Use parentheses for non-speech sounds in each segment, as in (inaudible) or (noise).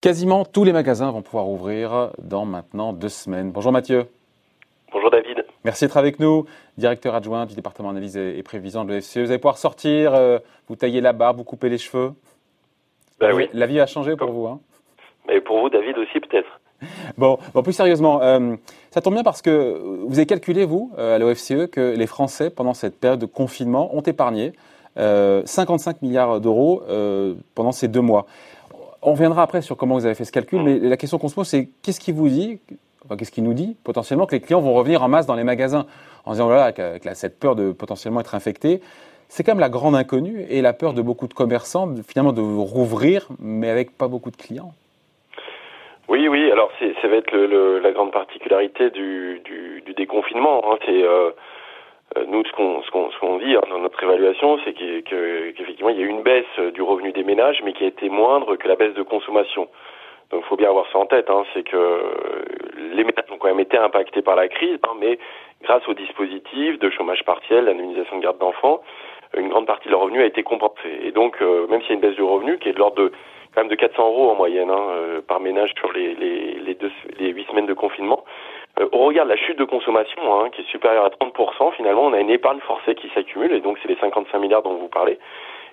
Quasiment tous les magasins vont pouvoir ouvrir dans maintenant deux semaines. Bonjour Mathieu. Bonjour David. Merci d'être avec nous, directeur adjoint du département analyse et prévision de l'EFCE. Vous allez pouvoir sortir, euh, vous tailler la barbe, vous couper les cheveux. Ben oui. La vie a changé pour vous. Hein Mais pour vous, David aussi peut-être. (laughs) Bon, plus sérieusement, euh, ça tombe bien parce que vous avez calculé, vous, euh, à l'OFCE, que les Français, pendant cette période de confinement, ont épargné 55 milliards d'euros pendant ces deux mois. On reviendra après sur comment vous avez fait ce calcul, mais la question qu'on se pose, c'est qu'est-ce qui vous dit, enfin, qu'est-ce qui nous dit potentiellement que les clients vont revenir en masse dans les magasins en disant voilà, avec, cette peur de potentiellement être infecté. C'est quand même la grande inconnue et la peur de beaucoup de commerçants finalement de rouvrir, mais avec pas beaucoup de clients. Oui, oui. Alors ça va être le, la grande particularité du, du, du déconfinement. Hein. C'est euh, euh, nous, ce qu'on ce qu'on qu'on dit hein, dans notre évaluation, c'est qu'effectivement, il y a eu une baisse du revenu des ménages, mais qui a été moindre que la baisse de consommation. Donc, il faut bien avoir ça en tête. Hein, c'est que les ménages ont quand même été impactés par la crise, hein, mais grâce au dispositif de chômage partiel, l'indemnisation de garde d'enfants, une grande partie de leur revenu a été compensée. Et donc, euh, même s'il y a une baisse du revenu qui est de l'ordre de quand même de 400 euros en moyenne hein, euh, par ménage sur les les les, deux, les 8 semaines de confinement, euh, au regard de la chute de consommation, hein, qui est supérieure à 30%, finalement, on a une épargne forcée qui s'accumule, et donc c'est les 55 milliards dont vous parlez.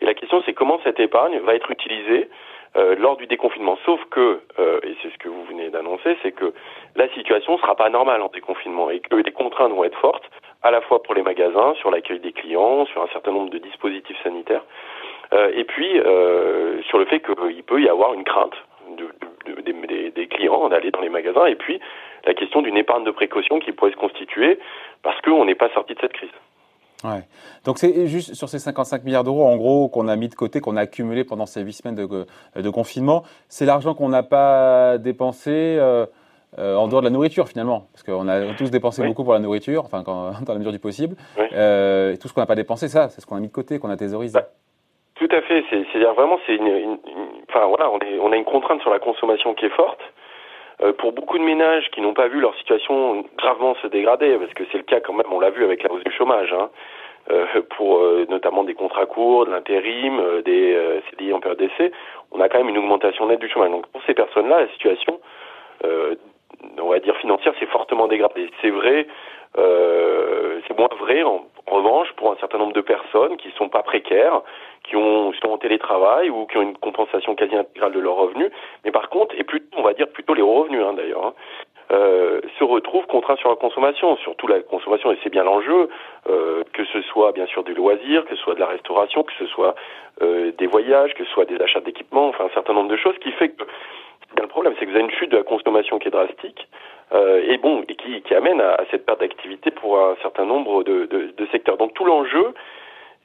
Et la question, c'est comment cette épargne va être utilisée euh, lors du déconfinement. Sauf que, euh, et c'est ce que vous venez d'annoncer, c'est que la situation sera pas normale en déconfinement et que les contraintes vont être fortes, à la fois pour les magasins, sur l'accueil des clients, sur un certain nombre de dispositifs sanitaires, et puis euh, sur le fait qu'il peut y avoir une crainte de, de, des, des clients d'aller dans les magasins, et puis la question d'une épargne de précaution qui pourrait se constituer parce qu'on n'est pas sorti de cette crise. Ouais. Donc c'est juste sur ces 55 milliards d'euros, en gros, qu'on a mis de côté, qu'on a accumulé pendant ces huit semaines de, de confinement, c'est l'argent qu'on n'a pas dépensé euh, euh, en dehors de la nourriture finalement, parce qu'on a tous dépensé beaucoup pour la nourriture, enfin quand, (laughs) dans la mesure du possible. Euh, et tout ce qu'on n'a pas dépensé, ça, c'est ce qu'on a mis de côté, qu'on a thésaurisé. Bah, tout à fait. C'est-à-dire vraiment, c'est une, une, enfin voilà, on, est, on a une contrainte sur la consommation qui est forte. Euh, pour beaucoup de ménages qui n'ont pas vu leur situation gravement se dégrader, parce que c'est le cas quand même, on l'a vu avec la hausse du chômage, hein, euh, pour euh, notamment des contrats courts, de l'intérim, euh, des euh, CDI en période d'essai, on a quand même une augmentation nette du chômage. Donc pour ces personnes-là, la situation, on va dire financière, c'est fortement dégradée. C'est vrai, c'est moins vrai en, revanche pour un certain nombre de personnes qui sont pas précaires, qui ont sont en télétravail ou qui ont une compensation quasi intégrale de leurs revenus, mais par contre, et plutôt, on va dire plutôt les revenus hein, d'ailleurs, hein, euh, se retrouvent contraints sur la consommation, surtout la consommation, et c'est bien l'enjeu, euh, que ce soit bien sûr du loisir, que ce soit de la restauration, que ce soit euh, des voyages, que ce soit des achats d'équipements, enfin un certain nombre de choses qui fait que le problème, c'est que vous avez une chute de la consommation qui est drastique, euh, et bon, et qui, qui amène à, à cette perte d'activité pour un certain nombre de, de, de secteurs. Donc tout l'enjeu,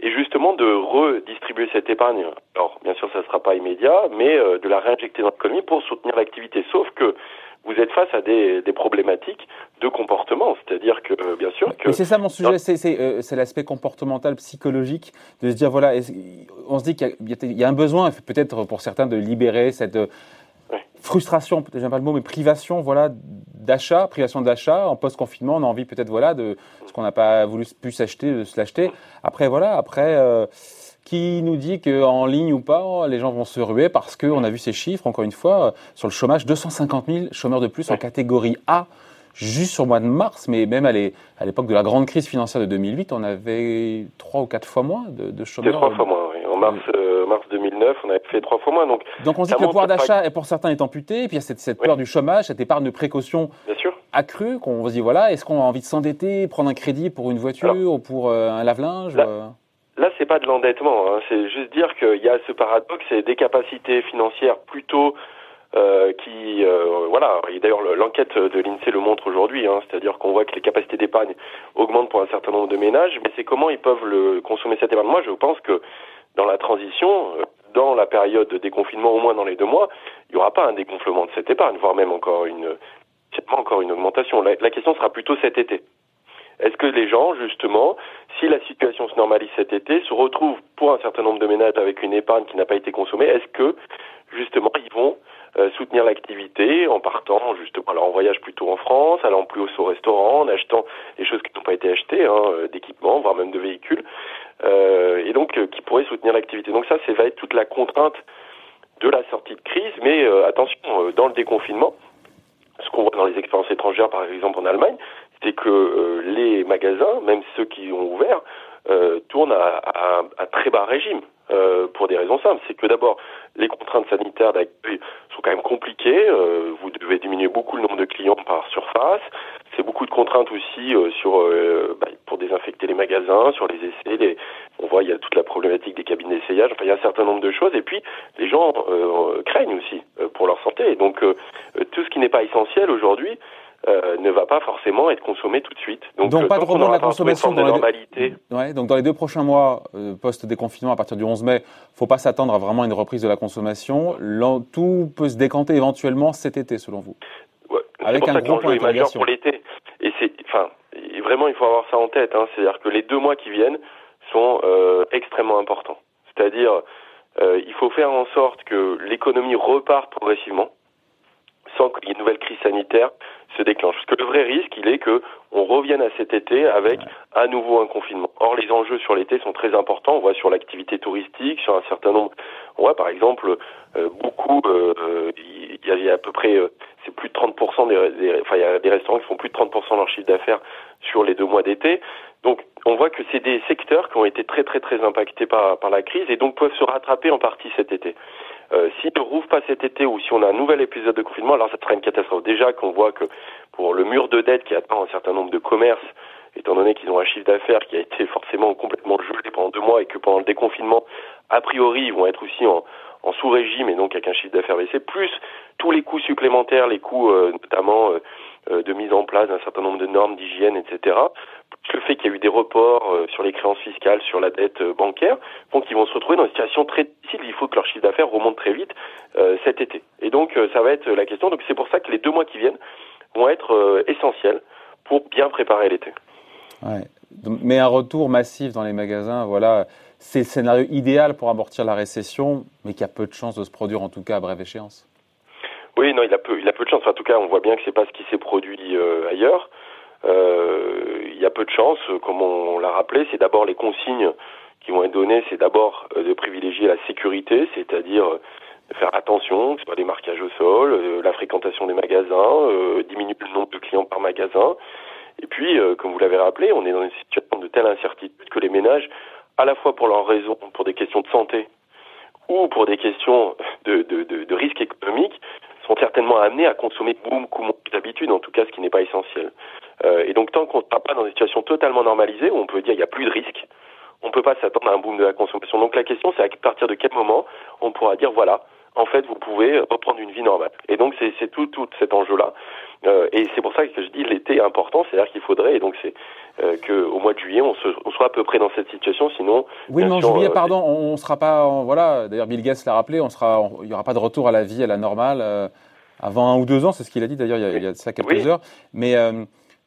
et justement de redistribuer cette épargne. Alors, bien sûr, ça ne sera pas immédiat, mais euh, de la réinjecter dans l'économie pour soutenir l'activité. Sauf que vous êtes face à des, des problématiques de comportement, c'est-à-dire que, euh, bien sûr, que... C'est ça mon sujet, c'est euh, l'aspect comportemental, psychologique, de se dire, voilà, on se dit qu'il y, y, a un besoin, peut-être pour certains, de libérer cette frustration, peut-être pas le mot, mais privation, voilà, d'achat, privation d'achat en post-confinement, on a envie peut-être voilà de ce qu'on n'a pas voulu pu s'acheter, de se l'acheter. Après voilà, après euh, qui nous dit qu'en ligne ou pas, les gens vont se ruer parce qu'on a vu ces chiffres, encore une fois, euh, sur le chômage, 250 000 chômeurs de plus en catégorie A juste sur le mois de mars, mais même à l'époque de la grande crise financière de 2008, on avait trois ou quatre fois moins de, de chômeurs. Trois fois moins, oui. En mars, euh, mars 2009, on avait fait trois fois moins. Donc, donc on dit que le pouvoir d'achat, pour certains, est amputé, et puis il y a cette, cette peur du chômage, cette épargne de précaution accrue, qu'on se dit, voilà, est-ce qu'on a envie de s'endetter, prendre un crédit pour une voiture ou pour euh, un lave-linge Là, euh... là c'est pas de l'endettement, hein. c'est juste dire qu'il y a ce paradoxe, c'est des capacités financières plutôt euh, qui euh, voilà et d'ailleurs l'enquête de l'INSEE le montre aujourd'hui hein, c'est-à-dire qu'on voit que les capacités d'épargne augmentent pour un certain nombre de ménages mais c'est comment ils peuvent le consommer cette épargne moi je pense que dans la transition euh, dans la période de déconfinement au moins dans les deux mois il n'y aura pas un dégonflement de cette épargne voire même encore une encore une augmentation la, question sera plutôt cet été est-ce que les gens, justement, si la situation se normalise cet été, se retrouvent pour un certain nombre de ménages avec une épargne qui n'a pas été consommée Est-ce que, justement, ils vont euh, soutenir l'activité en partant justement alors en voyage plutôt en France, allant plus au restaurant, en achetant des choses qui n'ont pas été achetées, hein, euh, d'équipements, voire même de véhicules. Et donc qui pourrait soutenir l'activité. Donc ça, c'est va être toute la contrainte de la sortie de crise, mais attention, dans le déconfinement, ce qu'on voit dans les expériences étrangères, par exemple en Allemagne, c'est que les magasins, même ceux qui ont ouvert, tournent à, à, à, très bas régime. Euh, pour des raisons simples. C'est que d'abord, les contraintes sanitaires d'accueil sont quand même compliquées. Euh, vous devez diminuer beaucoup le nombre de clients par surface. C'est beaucoup de contraintes aussi euh, sur bah, pour désinfecter les magasins, sur les essais. Les... On voit il y a toute la problématique des cabines d'essayage. Enfin, il y a un certain nombre de choses. Et puis, les gens craignent aussi pour leur santé. Et donc, tout ce qui n'est pas essentiel aujourd'hui euh, ne va pas forcément être consommé tout de suite. Donc, euh, pas de rebond de la consommation dans, deux... ouais, donc dans les deux prochains mois euh, post-déconfinement à partir du 11 mai, faut pas s'attendre à vraiment une reprise de la consommation. Tout peut se décanter éventuellement cet été, selon vous? Ouais, Avec un gros point majeur pour l'été. C'est, enfin, vraiment, il faut avoir ça en tête. Hein. C'est-à-dire que les deux mois qui viennent sont euh, extrêmement importants. C'est-à-dire, il faut faire en sorte que l'économie reparte progressivement sans qu'il y ait une nouvelle crise sanitaire se déclenche. Parce que le vrai risque, il est que on revienne à cet été avec à nouveau un confinement. Or, les enjeux sur l'été sont très importants. On voit sur l'activité touristique, sur un certain nombre. On voit par exemple euh, beaucoup. Euh, il y, a à peu près, euh, c'est plus de 30% des, enfin, il y a des restaurants qui font plus de 30% de leur chiffre d'affaires sur les deux mois d'été. Donc, on voit que c'est des secteurs qui ont été très très très impactés par, par la crise et donc peuvent se rattraper en partie cet été. Euh, S'ils ne rouvre pas cet été ou si on a un nouvel épisode de confinement, alors ça sera une catastrophe. Déjà qu'on voit que pour le mur de dette qui attend un certain nombre de commerces, étant donné qu'ils ont un chiffre d'affaires qui a été forcément complètement gelé pendant deux mois et que pendant le déconfinement, a priori, ils vont être aussi en, sous-régime et donc avec un chiffre d'affaires baissé, plus tous les coûts supplémentaires, les coûts euh, notamment euh, de mise en place d'un certain nombre de normes d'hygiène, etc le fait qu'il y a eu des reports euh, sur les créances fiscales, sur la dette euh, bancaire, font qu'ils vont se retrouver dans une situation très difficile. Il faut que leur chiffre d'affaires remonte très vite euh, cet été. Et donc, ça va être la question. Donc, c'est pour ça que les deux mois qui viennent vont être essentiels pour bien préparer l'été. Ouais. Mais un retour massif dans les magasins, voilà, c'est le scénario idéal pour amortir la récession, mais qui a peu de chances de se produire, en tout cas à brève échéance. Oui, non, il a peu, il a peu de chance. en tout cas, on voit bien que c'est pas ce qui s'est produit ailleurs. Euh, il y a peu de chance, comme on, l'a rappelé, c'est d'abord les consignes qui vont être données, c'est d'abord euh, de privilégier la sécurité, c'est-à-dire euh, faire attention, que ce soit les marquages au sol, la fréquentation des magasins, diminuer le nombre de clients par magasin. Et puis, comme vous l'avez rappelé, on est dans une situation de telle incertitude que les ménages, à la fois pour leurs raisons, pour des questions de santé ou pour des questions de, de, de, de risque économique, sont certainement amenés à consommer beaucoup moins d'habitude, en tout cas ce qui n'est pas essentiel. Euh, et donc tant qu'on ne sera pas dans une situation totalement normalisée, où on peut dire qu'il n'y a plus de risque, on ne peut pas s'attendre à un boom de la consommation. Donc la question c'est à partir de quel moment on pourra dire voilà, en fait vous pouvez reprendre une vie normale. Et donc c'est tout, tout cet enjeu-là. Euh, et c'est pour ça que je dis l'été est important, c'est-à-dire qu'il faudrait, et donc c'est euh, qu'au mois de juillet on, se, on, soit à peu près dans cette situation, sinon... Oui, mais en juillet, euh, pardon, on ne sera pas... voilà, d'ailleurs Bill Gates l'a rappelé, on sera, il n'y aura pas de retour à la vie, à la normale, avant un ou deux ans, c'est ce qu'il a dit d'ailleurs il, il, y a ça quelques heures. Mais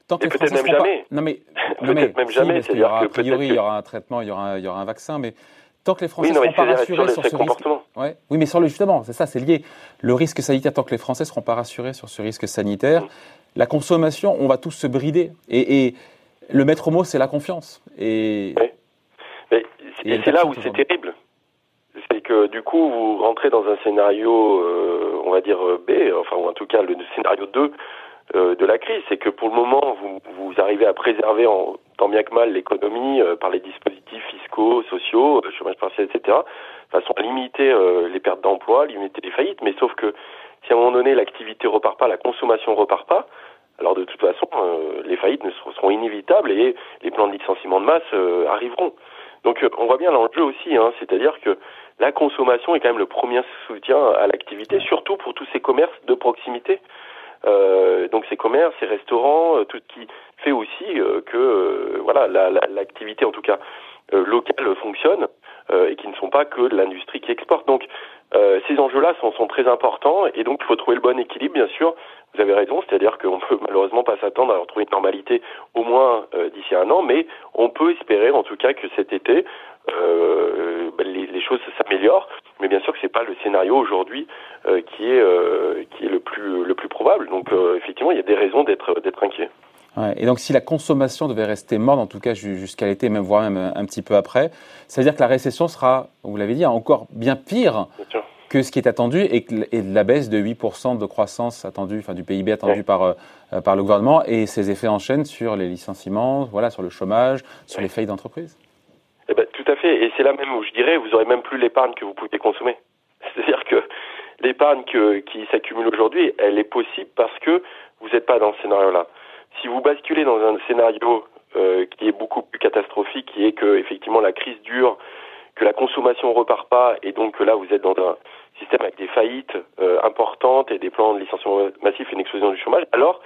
Tant que peut-être même jamais. Non mais, (laughs) non mais même jamais. il y aura, a priori, il y aura un traitement, il y aura, il y aura un vaccin, mais tant que les Français ne seront pas rassurés sur, ce risque, ouais. oui, mais sur le justement, c'est ça, c'est lié. Le risque sanitaire, tant que les Français seront pas rassurés sur ce risque sanitaire, mm. la consommation, on va tous se brider. Et, et le maître mot, c'est la confiance. Et, oui. mais, et c'est là où c'est terrible. C'est que du coup, vous rentrez dans un scénario, euh, on va dire B, enfin, ou en tout cas le scénario 2, euh, de la crise, c'est que pour le moment, vous, vous arrivez à préserver en tant bien que mal l'économie euh, par les dispositifs fiscaux, sociaux, euh, chômage partiel, etc., de façon à limiter les pertes d'emploi, limiter les faillites. Mais sauf que si à un moment donné l'activité repart pas, la consommation repart pas, alors de toute façon, les faillites ne seront inévitables et les plans de licenciement de masse arriveront. Donc on voit bien l'enjeu aussi, hein, c'est-à-dire que la consommation est quand même le premier soutien à l'activité, surtout pour tous ces commerces de proximité. Euh, donc ces commerces, ces restaurants, euh, tout ce qui fait aussi euh, que voilà l'activité en tout cas locale fonctionne et qui ne sont pas que de l'industrie qui exporte. Donc ces enjeux-là sont, sont, très importants et donc il faut trouver le bon équilibre, bien sûr. Vous avez raison, c'est-à-dire qu'on peut malheureusement pas s'attendre à retrouver une normalité au moins d'ici un an, mais on peut espérer en tout cas que cet été, euh, ben, les, les, choses s'améliorent. Mais bien sûr que c'est pas le scénario aujourd'hui euh, qui est euh, qui est le plus le plus probable. Donc euh, effectivement, il y a des raisons d'être d'être inquiet. et donc si la consommation devait rester morte, en tout cas jusqu'à l'été, même voire même un petit peu après, ça veut dire que la récession sera, vous l'avez dit, encore bien pire que ce qui est attendu et, la baisse de 8% de croissance attendue, enfin du PIB attendu par, euh, par le gouvernement et ses effets en chaîne sur les licenciements, voilà, sur le chômage, sur les faillites d'entreprise. Eh ben, tout à fait. Et c'est là même où je dirais, vous aurez même plus l'épargne que vous pouvez consommer. (laughs) C'est-à-dire que l'épargne qui s'accumule aujourd'hui, elle est possible parce que vous n'êtes pas dans ce scénario-là. Si vous basculez dans un scénario euh, qui est beaucoup plus catastrophique, qui est que effectivement la crise dure, que la consommation ne repart pas, et donc que là vous êtes dans un système avec des faillites euh, importantes et des plans de licenciement massif et une explosion du chômage, alors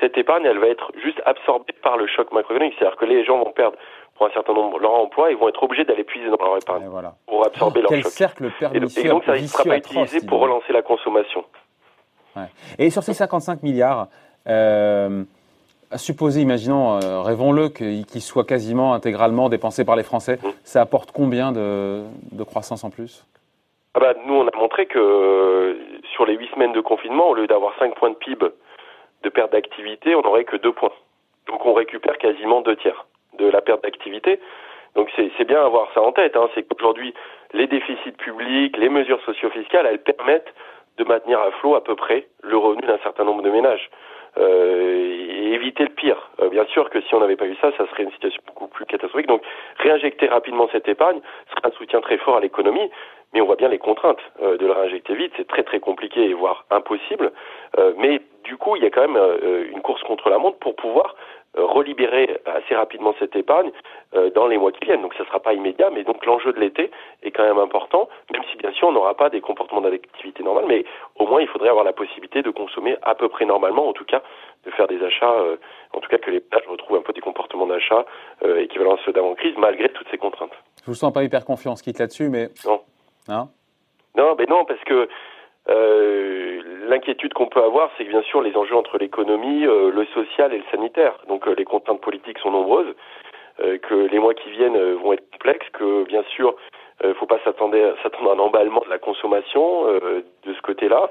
cette épargne, elle va être juste absorbée par le choc macroéconomique. C'est-à-dire que les gens vont perdre pour un certain nombre leur emploi et vont être obligés d'aller puiser dans leur épargne pour absorber leur Quel choc. cercle et, et donc ça ne sera pas utilisé pour relancer la consommation. Ouais. Et sur ces 55 milliards, euh, supposer, imaginons, euh, rêvons-le, qu'ils soient quasiment intégralement dépensés par les Français, mmh. ça apporte combien de, de croissance en plus? Ah bah, Nous, on a montré que euh, sur les 8 semaines de confinement, au lieu d'avoir 5 points de PIB de perte d'activité, on n'aurait que 2 points. Donc on récupère quasiment deux tiers de la perte d'activité. Donc c'est bien avoir ça en tête. Hein. C'est qu'aujourd'hui, les déficits publics, les mesures socio-fiscales, elles permettent de maintenir à flot à peu près le revenu d'un certain nombre de ménages. Euh, et éviter le pire. Euh, bien sûr que si on n'avait pas eu ça, ça serait une situation beaucoup plus catastrophique. Donc réinjecter rapidement cette épargne serait un soutien très fort à l'économie, mais on voit bien les contraintes euh, de le réinjecter vite. C'est très très compliqué voire impossible. mais du coup, il y a quand même une course contre la montre pour pouvoir relibérer assez rapidement cette épargne dans les mois qui viennent. Donc ça ne sera pas immédiat, mais donc l'enjeu de l'été est quand même important, même si bien sûr on n'aura pas des comportements d'activité normale, mais au moins il faudrait avoir la possibilité de consommer à peu près normalement, en tout cas de faire des achats, en tout cas que les ménages retrouvent un peu des comportements d'achat équivalents à ceux d'avant-crise, malgré toutes ces contraintes. Je vous sens pas hyper confiant, ce quitte là-dessus, mais... Non. Hein? Non, mais non, parce que euh, l'inquiétude qu'on peut avoir, c'est que bien sûr les enjeux entre l'économie, euh, le social et le sanitaire. Donc euh, les contraintes politiques sont nombreuses, que les mois qui viennent vont être complexes, que bien sûr ne faut pas s'attendre à un emballement de la consommation de ce côté-là.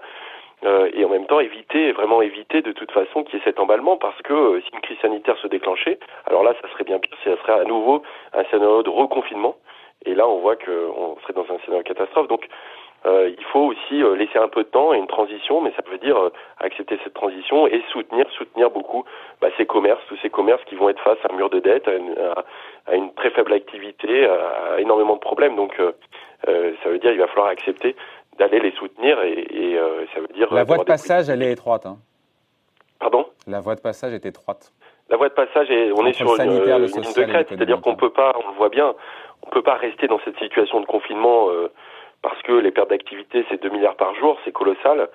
et en même temps éviter, vraiment éviter de toute façon qu'il y ait cet emballement parce que si une crise sanitaire se déclenchait, alors là ça serait bien pire, ça serait à nouveau un scénario de reconfinement. Et là on voit qu'on serait dans un scénario catastrophe. Donc euh, il faut aussi euh, laisser un peu de temps et une transition, mais ça veut dire euh, accepter cette transition et soutenir, soutenir beaucoup bah, ces commerces, tous ces commerces qui vont être face à un mur de dette, à une, très faible activité, à, énormément de problèmes. Donc ça veut dire qu'il va falloir accepter d'aller les soutenir et, ça veut dire la voie de passage, elle est étroite. Hein. Pardon? La voie de passage est étroite. La voie de passage, est, on est sur une, une ligne de crête, c'est-à-dire qu'on peut pas, on le voit bien, on peut pas rester dans cette situation de confinement parce que les pertes d'activité, c'est 2 milliards par jour, c'est colossal.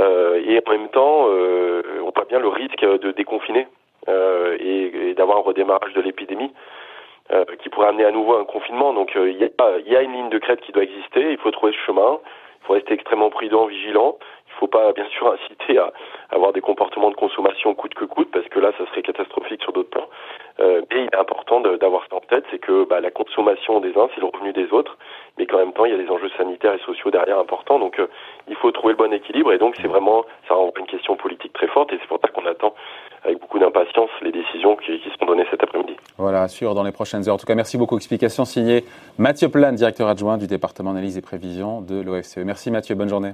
Euh, et en même temps, euh, on voit bien le risque de déconfiner euh, et, d'avoir un redémarrage de l'épidémie qui pourrait amener à nouveau un confinement. Donc il y, a, y, a, une ligne de crête qui doit exister, il faut trouver ce chemin, il faut rester extrêmement prudent, vigilant. Il ne faut pas bien sûr (laughs) inciter à avoir des comportements de consommation coûte que coûte, parce que là, ça serait catastrophique sur d'autres plans. Euh, mais il est important d'avoir ça en tête, c'est que bah, la consommation des uns, c'est le revenu des autres, mais qu'en même temps, il y a des enjeux sanitaires et sociaux derrière importants. Donc, euh, il faut trouver le bon équilibre. Et donc, c'est vraiment, ça une question politique très forte. Et c'est pour ça qu'on attend avec beaucoup d'impatience les décisions qui, seront données cet après-midi. Voilà, sûr, dans les prochaines heures. En tout cas, merci beaucoup. Explication signée Mathieu Plan, directeur adjoint du département d'analyse et prévision de l'OFCE. Merci Mathieu, bonne journée.